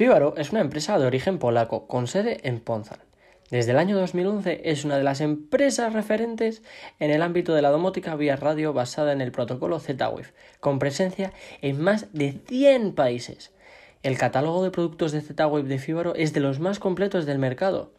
Fibaro es una empresa de origen polaco con sede en Poznań. Desde el año 2011 es una de las empresas referentes en el ámbito de la domótica vía radio basada en el protocolo Z-Wave, con presencia en más de 100 países. El catálogo de productos de Z-Wave de Fibaro es de los más completos del mercado.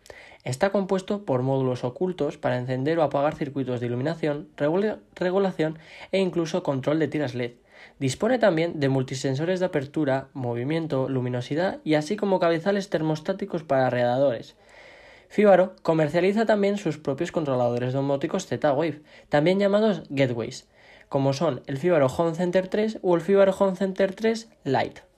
Está compuesto por módulos ocultos para encender o apagar circuitos de iluminación, regulación e incluso control de tiras LED. Dispone también de multisensores de apertura, movimiento, luminosidad y así como cabezales termostáticos para radiadores. Fibaro comercializa también sus propios controladores domóticos Z-Wave, también llamados Gateways, como son el Fibaro Home Center 3 o el Fibaro Home Center 3 Lite.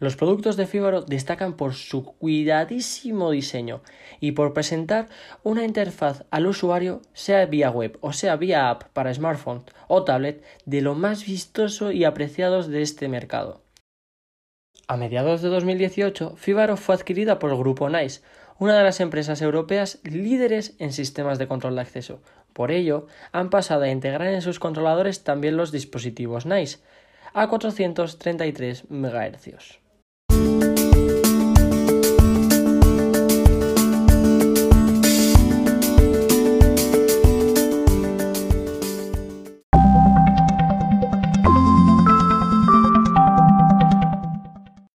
Los productos de Fibaro destacan por su cuidadísimo diseño y por presentar una interfaz al usuario, sea vía web o sea vía app para smartphone o tablet, de lo más vistoso y apreciados de este mercado. A mediados de 2018, Fibaro fue adquirida por el grupo NICE, una de las empresas europeas líderes en sistemas de control de acceso. Por ello, han pasado a integrar en sus controladores también los dispositivos NICE a 433 MHz.